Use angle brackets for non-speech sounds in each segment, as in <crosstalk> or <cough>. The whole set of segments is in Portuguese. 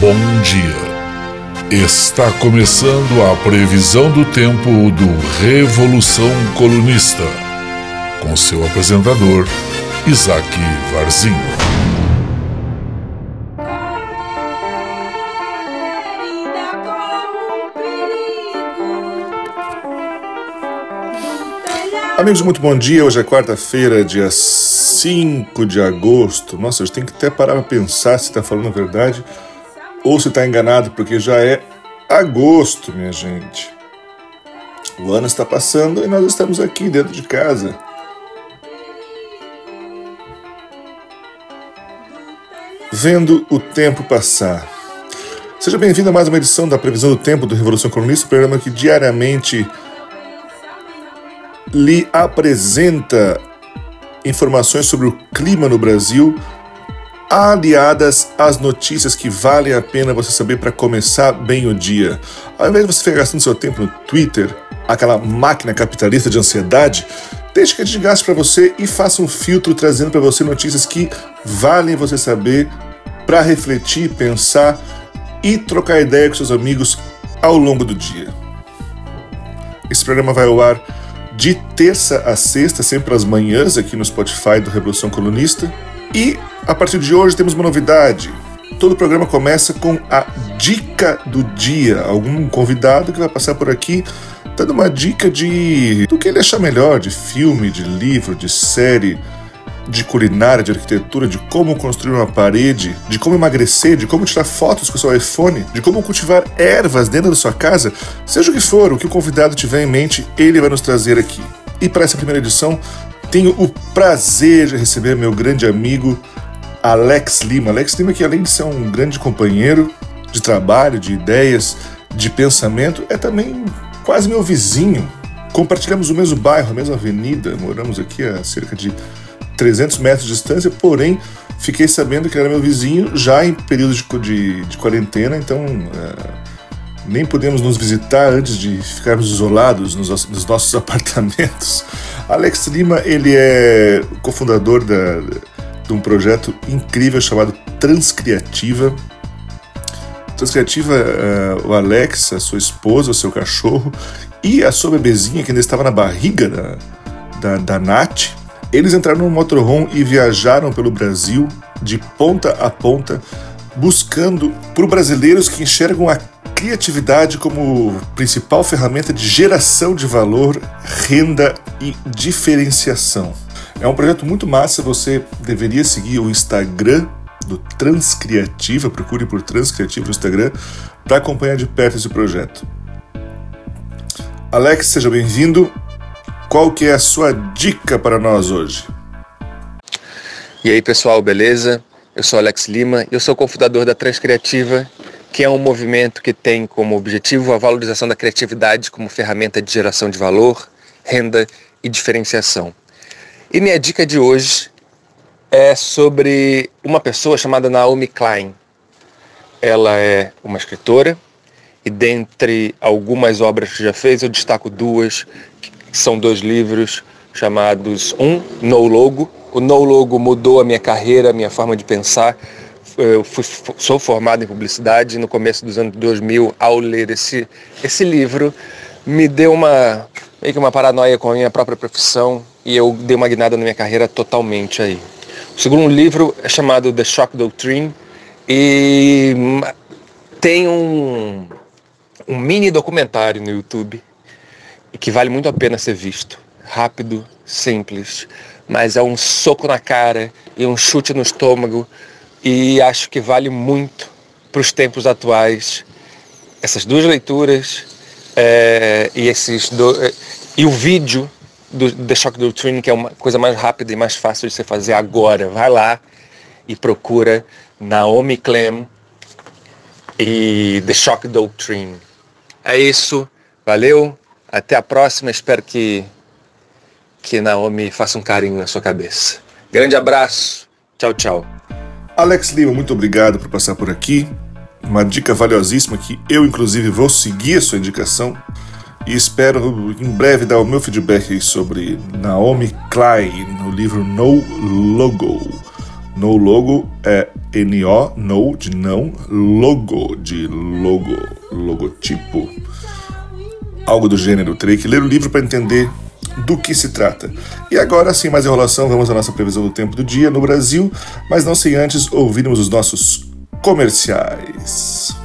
Bom dia. Está começando a previsão do tempo do Revolução Colunista, com seu apresentador, Isaac Varzinho. Amigos, muito bom dia. Hoje é quarta-feira, dia 5 de agosto. Nossa, gente tem que até parar para pensar se está falando a verdade ou se está enganado, porque já é agosto, minha gente. O ano está passando e nós estamos aqui dentro de casa. Vendo o tempo passar. Seja bem-vindo a mais uma edição da Previsão do Tempo do Revolução Colunista, programa que diariamente lhe apresenta informações sobre o clima no Brasil, aliadas às notícias que valem a pena você saber para começar bem o dia. Ao invés de você ficar gastando seu tempo no Twitter, aquela máquina capitalista de ansiedade, deixe que a gente gaste para você e faça um filtro trazendo para você notícias que valem você saber para refletir, pensar e trocar ideia com seus amigos ao longo do dia. Esse programa vai ao ar de terça a sexta, sempre às manhãs, aqui no Spotify do Revolução Colunista. E a partir de hoje temos uma novidade. Todo programa começa com a dica do dia. Algum convidado que vai passar por aqui dando uma dica de do que ele achar melhor, de filme, de livro, de série, de culinária, de arquitetura, de como construir uma parede, de como emagrecer, de como tirar fotos com o seu iPhone, de como cultivar ervas dentro da sua casa, seja o que for, o que o convidado tiver em mente, ele vai nos trazer aqui. E para essa primeira edição, tenho o prazer de receber meu grande amigo Alex Lima. Alex Lima, que além de ser um grande companheiro de trabalho, de ideias, de pensamento, é também quase meu vizinho. Compartilhamos o mesmo bairro, a mesma avenida, moramos aqui a cerca de 300 metros de distância, porém fiquei sabendo que era meu vizinho já em período de, de, de quarentena, então é, nem podemos nos visitar antes de ficarmos isolados nos, nos, nossos <laughs> apartamentos. Alex Lima, ele é cofundador da, de um projeto incrível chamado Transcriativa. Transcriativa, uh, o Alex, a sua esposa, o seu cachorro e a sua bebezinha que ainda estava na barriga da, da, da Nath, eles entraram no motorhome e viajaram pelo Brasil de ponta a ponta, buscando por brasileiros que enxergam a criatividade como principal ferramenta de geração de valor, renda e diferenciação. É um projeto muito massa, você deveria seguir o Instagram do Transcriativa, procure por Transcriativa no Instagram para acompanhar de perto esse projeto. Alex, seja bem-vindo qual que é a sua dica para nós hoje? E aí pessoal, beleza? Eu sou Alex Lima e eu sou cofundador da Transcriativa, que é um movimento que tem como objetivo a valorização da criatividade como ferramenta de geração de valor, renda e diferenciação. E minha dica de hoje é sobre uma pessoa chamada Naomi Klein. Ela é uma escritora e dentre algumas obras que já fez, eu destaco duas são dois livros chamados um No Logo. O No Logo mudou a minha carreira, a minha forma de pensar. Eu fui, sou formado em publicidade no começo dos anos 2000 ao ler esse, esse livro me deu uma meio que uma paranoia com a minha própria profissão e eu dei uma guinada na minha carreira totalmente aí. O segundo livro é chamado The Shock Doctrine e tem um, um mini documentário no YouTube e que vale muito a pena ser visto. Rápido, simples, mas é um soco na cara e um chute no estômago e acho que vale muito para os tempos atuais essas duas leituras é, e esses do, é, e o vídeo do The Shock Doctrine que é uma coisa mais rápida e mais fácil de você fazer agora. Vai lá e procura Naomi Clem e The Shock Doctrine. É isso. Valeu. Até a próxima, espero que, que Naomi faça um carinho na sua cabeça. Grande abraço, tchau, tchau. Alex Lima, muito obrigado por passar por aqui. Uma dica valiosíssima que eu, inclusive, vou seguir a sua indicação e espero em breve dar o meu feedback sobre Naomi Klein no livro No Logo. No Logo é N-O, no, de não, logo, de logo, logotipo. Algo do gênero. Terei que ler o livro para entender do que se trata. E agora, sem mais enrolação, vamos à nossa previsão do tempo do dia no Brasil, mas não sem antes ouvirmos os nossos comerciais.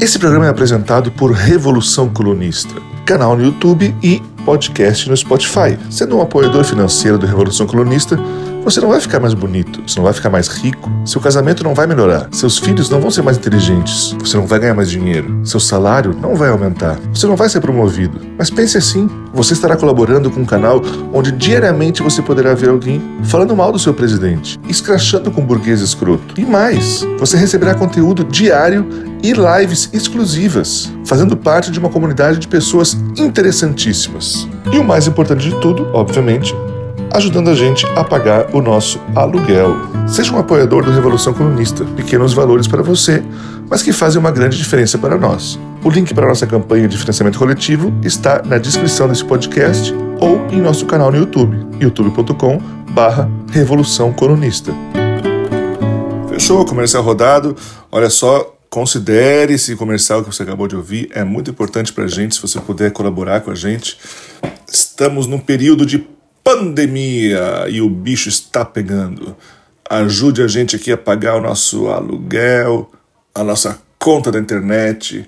Esse programa é apresentado por Revolução Colunista, canal no YouTube e podcast no Spotify. Sendo um apoiador financeiro do Revolução Colunista, você não vai ficar mais bonito, você não vai ficar mais rico, seu casamento não vai melhorar, seus filhos não vão ser mais inteligentes, você não vai ganhar mais dinheiro, seu salário não vai aumentar, você não vai ser promovido. Mas pense assim: você estará colaborando com um canal onde diariamente você poderá ver alguém falando mal do seu presidente, escrachando com um burguês escroto. E mais, você receberá conteúdo diário e lives exclusivas, fazendo parte de uma comunidade de pessoas interessantíssimas. E o mais importante de tudo, obviamente, ajudando a gente a pagar o nosso aluguel. Seja um apoiador do Revolução Comunista, pequenos valores para você, mas que fazem uma grande diferença para nós. O link para a nossa campanha de financiamento coletivo está na descrição desse podcast ou em nosso canal no YouTube, youtube.com Revolução Colunista. Fechou, comercial rodado. Olha só, considere esse comercial que você acabou de ouvir. É muito importante para a gente, se você puder colaborar com a gente. Estamos num período de pandemia e o bicho está pegando. Ajude a gente aqui a pagar o nosso aluguel, a nossa conta da internet,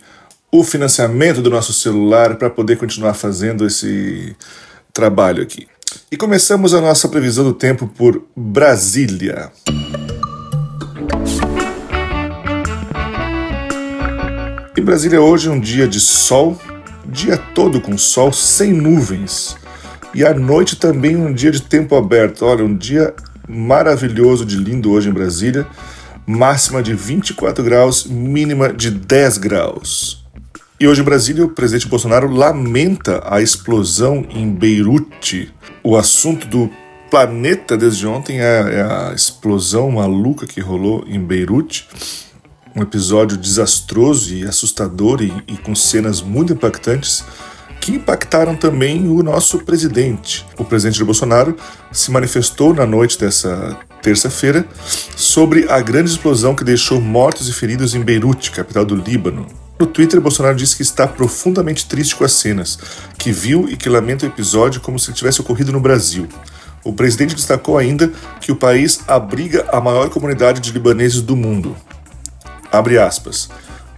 o financiamento do nosso celular para poder continuar fazendo esse trabalho aqui. E começamos a nossa previsão do tempo por Brasília. Em Brasília hoje é um dia de sol, dia todo com sol, sem nuvens. E à noite também um dia de tempo aberto. Olha, um dia maravilhoso de lindo hoje em Brasília. Máxima de 24 graus, mínima de 10 graus. E hoje em Brasília, o presidente Bolsonaro lamenta a explosão em Beirute. O assunto do planeta desde ontem é, é a explosão maluca que rolou em Beirute. Um episódio desastroso e assustador e, e com cenas muito impactantes que impactaram também o nosso presidente. O presidente Bolsonaro se manifestou na noite dessa terça-feira sobre a grande explosão que deixou mortos e feridos em Beirute, capital do Líbano. No Twitter, Bolsonaro disse que está profundamente triste com as cenas, que viu e que lamenta o episódio como se tivesse ocorrido no Brasil. O presidente destacou ainda que o país abriga a maior comunidade de libaneses do mundo. Abre aspas.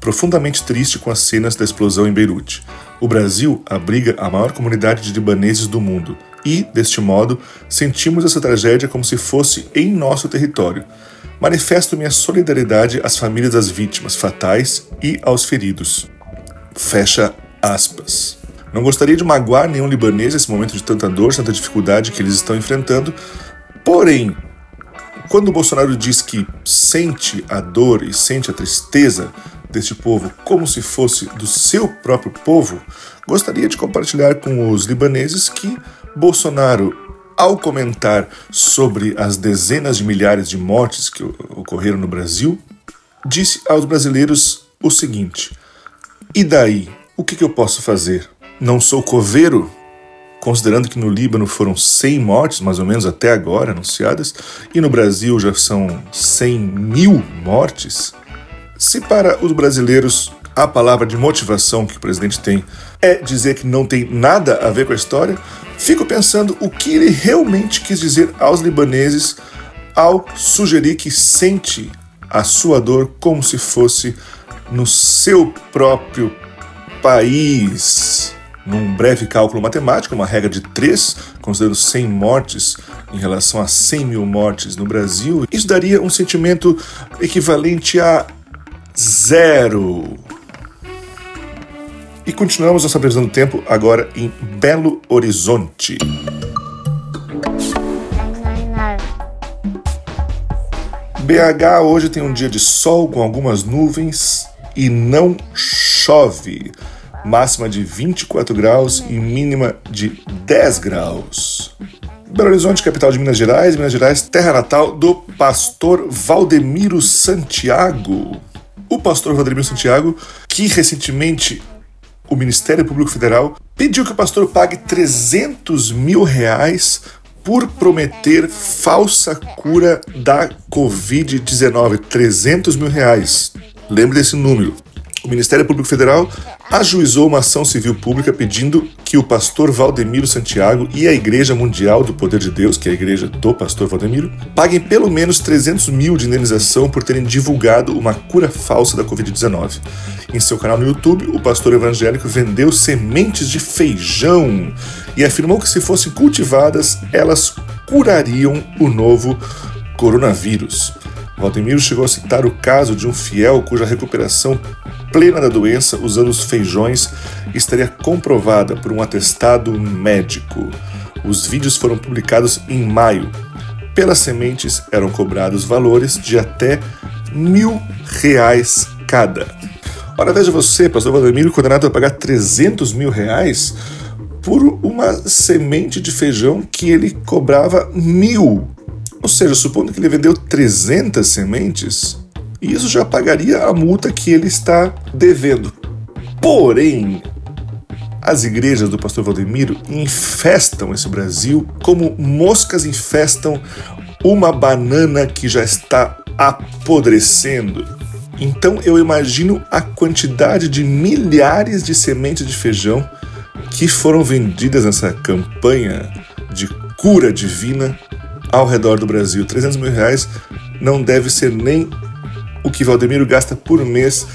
Profundamente triste com as cenas da explosão em Beirute. O Brasil abriga a maior comunidade de libaneses do mundo e, deste modo, sentimos essa tragédia como se fosse em nosso território. Manifesto minha solidariedade às famílias das vítimas fatais e aos feridos. Fecha aspas. Não gostaria de magoar nenhum libanês nesse momento de tanta dor, tanta dificuldade que eles estão enfrentando, porém, quando o Bolsonaro diz que sente a dor e sente a tristeza deste povo como se fosse do seu próprio povo, gostaria de compartilhar com os libaneses que Bolsonaro, ao comentar sobre as dezenas de milhares de mortes que ocorreram no Brasil, disse aos brasileiros o seguinte: E daí? O que, eu posso fazer? Não sou coveiro? Considerando que no Líbano foram 100 mortes, mais ou menos até agora, anunciadas, e no Brasil já são 100 mil mortes, se para os brasileiros a palavra de motivação que o presidente tem é dizer que não tem nada a ver com a história, fico pensando o que ele realmente quis dizer aos libaneses ao sugerir que sente a sua dor como se fosse no seu próprio país. Num breve cálculo matemático, uma regra de três, considerando 100 mortes em relação a 100 mil mortes no Brasil, isso daria um sentimento equivalente a zero. E continuamos nossa previsão do tempo agora em Belo Horizonte. BH hoje tem um dia de sol com algumas nuvens e não chove. Máxima de 24 graus e mínima de 10 graus. Belo Horizonte, capital de Minas Gerais, Minas Gerais, terra natal do pastor Valdemiro Santiago o pastor Valdemir Santiago, que recentemente o Ministério Público Federal pediu que o pastor pague 300 mil reais por prometer falsa cura da Covid-19. 300 mil reais. Lembre desse número. O Ministério Público Federal ajuizou uma ação civil pública pedindo que o pastor Valdemiro Santiago e a Igreja Mundial do Poder de Deus, que é a igreja do pastor Valdemiro, paguem pelo menos 300 mil de indenização por terem divulgado uma cura falsa da Covid-19. Em seu canal no YouTube, o pastor evangélico vendeu sementes de feijão e afirmou que, se fossem cultivadas, elas curariam o novo coronavírus. Valdemiro chegou a citar o caso de um fiel cuja recuperação plena da doença usando os feijões estaria comprovada por um atestado médico. Os vídeos foram publicados em maio. Pelas sementes eram cobrados valores de até mil reais cada. Ora, veja você, pastor Valdemiro, condenado a pagar 300 mil reais por uma semente de feijão que ele cobrava mil. Ou seja, supondo que ele vendeu 300 sementes, isso já pagaria a multa que ele está devendo. Porém, as igrejas do pastor Valdemiro infestam esse Brasil como moscas infestam uma banana que já está apodrecendo. Então eu imagino a quantidade de milhares de sementes de feijão que foram vendidas nessa campanha de cura divina ao redor do Brasil. 300 mil reais não deve ser nem o que Valdemiro gasta por mês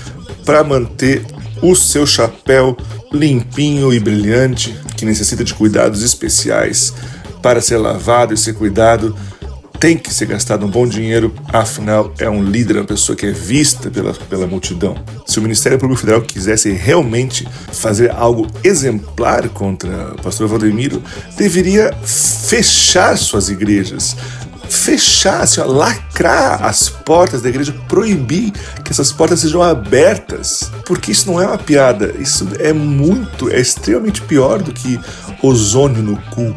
para manter o seu chapéu limpinho e brilhante, que necessita de cuidados especiais para ser lavado e ser cuidado. Tem que ser gastado um bom dinheiro, afinal é um líder, uma pessoa que é vista pela, pela multidão. Se o Ministério Público Federal quisesse realmente fazer algo exemplar contra o pastor Valdemiro, deveria fechar suas igrejas, fechar, assim, ó, lacrar as portas da igreja, proibir que essas portas sejam abertas, porque isso não é uma piada, isso é muito, é extremamente pior do que ozônio no cu.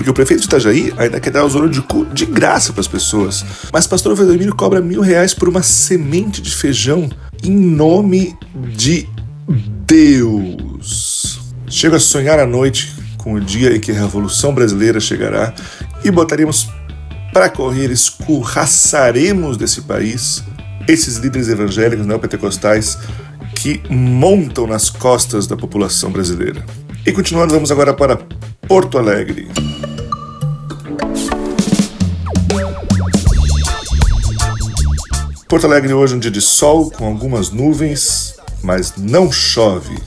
Porque o prefeito de Itajaí ainda quer dar ozônio de cu de graça para as pessoas. Mas pastor Valdemiro cobra mil reais por uma semente de feijão em nome de Deus. Chego a sonhar à noite com o dia em que a Revolução Brasileira chegará e botaremos para correr, escorraçaremos desse país esses líderes evangélicos neopentecostais que montam nas costas da população brasileira. E continuando, vamos agora para Porto Alegre. Porto Alegre hoje é um dia de sol com algumas nuvens, mas não chove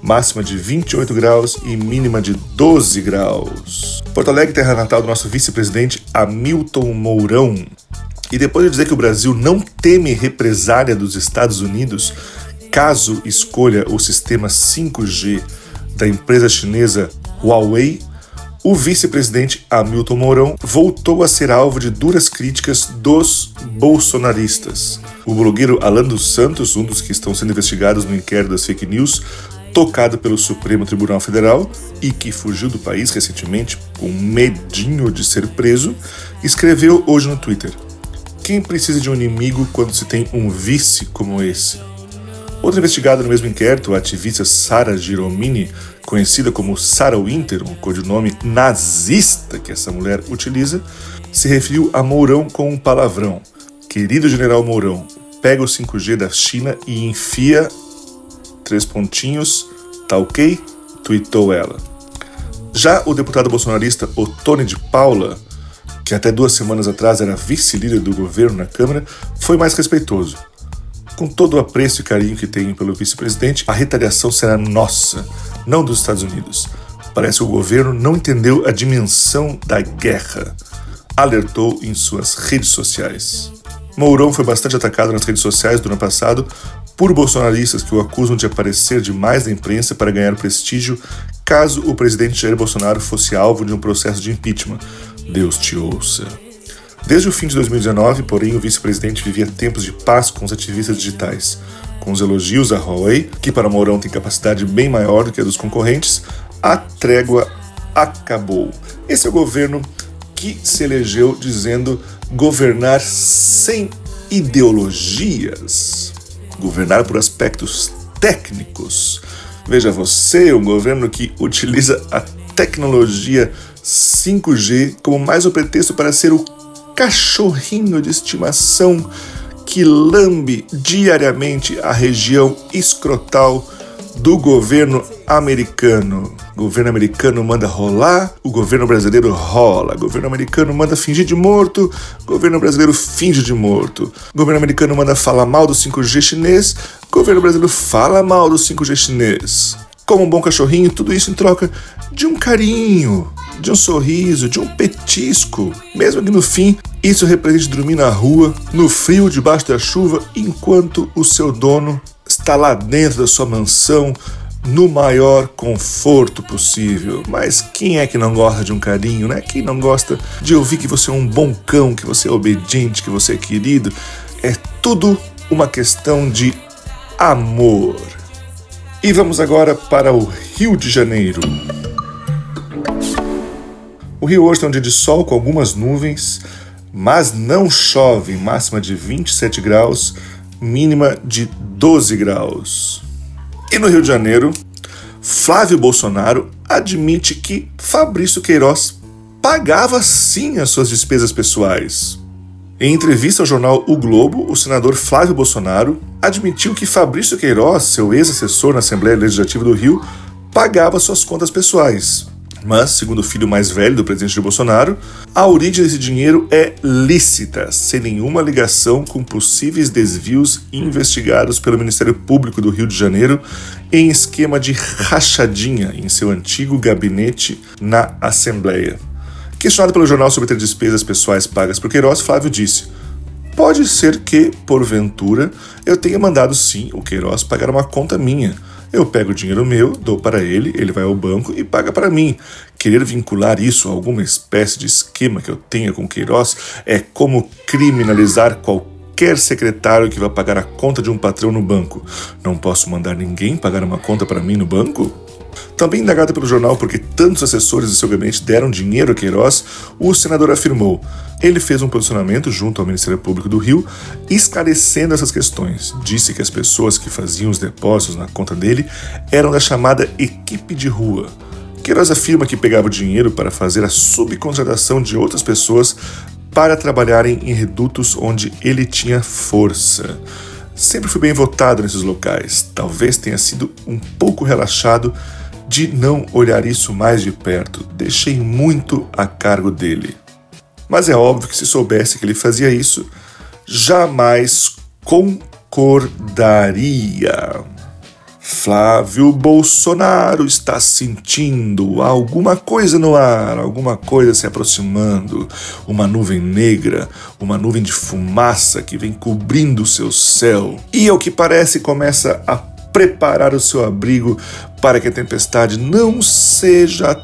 máxima de 28 graus e mínima de 12 graus. Porto Alegre, terra natal do nosso vice-presidente Hamilton Mourão. E depois de dizer que o Brasil não teme represália dos Estados Unidos caso escolha o sistema 5G da empresa chinesa Huawei, o vice-presidente Hamilton Mourão voltou a ser alvo de duras críticas dos bolsonaristas. O blogueiro Alan dos Santos, um dos que estão sendo investigados no inquérito das fake news, tocado pelo Supremo Tribunal Federal e que fugiu do país recentemente com medinho de ser preso, escreveu hoje no Twitter: Quem precisa de um inimigo quando se tem um vice como esse? Outra investigada no mesmo inquérito, a ativista Sara Giromini, conhecida como Sarah Winter, um codinome nazista que essa mulher utiliza, se referiu a Mourão com um palavrão. Querido General Mourão, pega o 5G da China e enfia três pontinhos, tá ok? Tweetou ela. Já o deputado bolsonarista Otone de Paula, que até duas semanas atrás era vice-líder do governo na Câmara, foi mais respeitoso. Com todo o apreço e carinho que tenho pelo vice-presidente, a retaliação será nossa, não dos Estados Unidos. Parece que o governo não entendeu a dimensão da guerra, alertou em suas redes sociais. Mourão foi bastante atacado nas redes sociais do ano passado por bolsonaristas que o acusam de aparecer demais na imprensa para ganhar prestígio caso o presidente Jair Bolsonaro fosse alvo de um processo de impeachment. Deus te ouça. Desde o fim de 2019, porém, o vice-presidente vivia tempos de paz com os ativistas digitais. Com os elogios a Huawei, que para Mourão tem capacidade bem maior do que a dos concorrentes, a trégua acabou. Esse é o governo que se elegeu dizendo governar sem ideologias governar por aspectos técnicos. Veja você, um governo que utiliza a tecnologia 5G como mais um pretexto para ser o cachorrinho de estimação que lambe diariamente a região escrotal do governo americano. O governo americano manda rolar, o governo brasileiro rola. O governo americano manda fingir de morto, o governo brasileiro finge de morto. O governo americano manda falar mal do 5G chinês, o governo brasileiro fala mal do 5G chinês. Como um bom cachorrinho, tudo isso em troca de um carinho, de um sorriso, de um petisco. Mesmo que no fim isso represente dormir na rua, no frio, debaixo da chuva, enquanto o seu dono está lá dentro da sua mansão, no maior conforto possível. Mas quem é que não gosta de um carinho, né? Quem não gosta de ouvir que você é um bom cão, que você é obediente, que você é querido? É tudo uma questão de amor. E vamos agora para o Rio de Janeiro. O Rio hoje tem um dia de sol com algumas nuvens, mas não chove, máxima de 27 graus, mínima de 12 graus. E no Rio de Janeiro, Flávio Bolsonaro admite que Fabrício Queiroz pagava sim as suas despesas pessoais. Em entrevista ao jornal O Globo, o senador Flávio Bolsonaro admitiu que Fabrício Queiroz, seu ex-assessor na Assembleia Legislativa do Rio, pagava suas contas pessoais. Mas, segundo o filho mais velho do presidente Bolsonaro, a origem desse dinheiro é lícita, sem nenhuma ligação com possíveis desvios investigados pelo Ministério Público do Rio de Janeiro em esquema de rachadinha em seu antigo gabinete na Assembleia. Questionado pelo jornal sobre ter despesas pessoais pagas por Queiroz, Flávio disse: Pode ser que, porventura, eu tenha mandado sim o Queiroz pagar uma conta minha. Eu pego o dinheiro meu, dou para ele, ele vai ao banco e paga para mim. Querer vincular isso a alguma espécie de esquema que eu tenha com Queiroz é como criminalizar qualquer secretário que vai pagar a conta de um patrão no banco. Não posso mandar ninguém pagar uma conta para mim no banco? Também indagado pelo jornal porque tantos assessores de seu gabinete deram dinheiro a Queiroz, o senador afirmou: ele fez um posicionamento junto ao Ministério Público do Rio, esclarecendo essas questões. Disse que as pessoas que faziam os depósitos na conta dele eram da chamada equipe de rua. Queiroz afirma que pegava o dinheiro para fazer a subcontratação de outras pessoas para trabalharem em redutos onde ele tinha força. Sempre fui bem votado nesses locais. Talvez tenha sido um pouco relaxado de não olhar isso mais de perto. Deixei muito a cargo dele. Mas é óbvio que se soubesse que ele fazia isso, jamais concordaria. Flávio Bolsonaro está sentindo alguma coisa no ar, alguma coisa se aproximando, uma nuvem negra, uma nuvem de fumaça que vem cobrindo o seu céu. E ao que parece começa a preparar o seu abrigo para que a tempestade não seja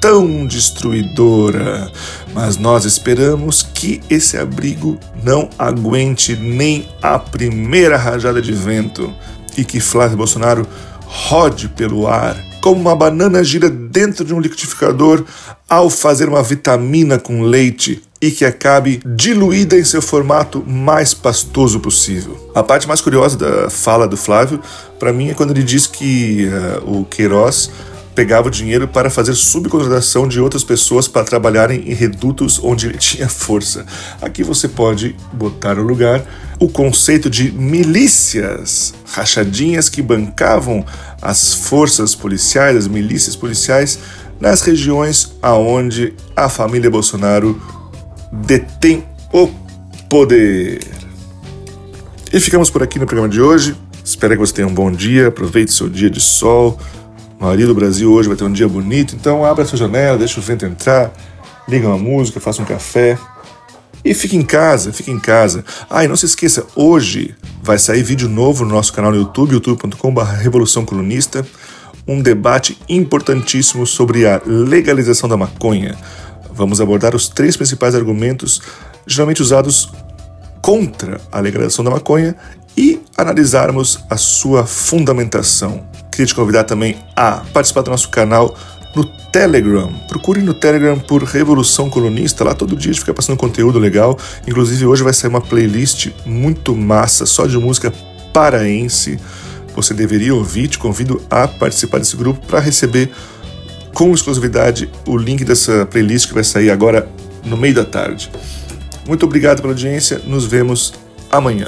tão destruidora. Mas nós esperamos que esse abrigo não aguente nem a primeira rajada de vento e que Flávio Bolsonaro rode pelo ar como uma banana gira dentro de um liquidificador ao fazer uma vitamina com leite e que acabe diluída em seu formato mais pastoso possível. A parte mais curiosa da fala do Flávio, para mim, é quando ele diz que uh, o Queiroz pegava o dinheiro para fazer subcontratação de outras pessoas para trabalharem em redutos onde ele <laughs> tinha força. Aqui você pode botar no lugar o conceito de milícias, rachadinhas que bancavam as forças policiais, as milícias policiais, nas regiões aonde a família Bolsonaro detém o poder. E ficamos por aqui no programa de hoje. Espero que você tenha um bom dia, aproveite seu dia de sol. A maioria do Brasil hoje vai ter um dia bonito, então abra sua janela, deixa o vento entrar, liga uma música, faça um café e fique em casa, fique em casa. Ah, e não se esqueça, hoje vai sair vídeo novo no nosso canal no YouTube, youtube.com.br Revolução Colunista, um debate importantíssimo sobre a legalização da maconha. Vamos abordar os três principais argumentos geralmente usados contra a legalização da maconha e analisarmos a sua fundamentação. Queria te convidar também a participar do nosso canal no Telegram. Procure no Telegram por Revolução Colunista. Lá todo dia a gente fica passando conteúdo legal. Inclusive hoje vai sair uma playlist muito massa só de música paraense. Você deveria ouvir. Te convido a participar desse grupo para receber com exclusividade o link dessa playlist que vai sair agora no meio da tarde. Muito obrigado pela audiência, nos vemos amanhã.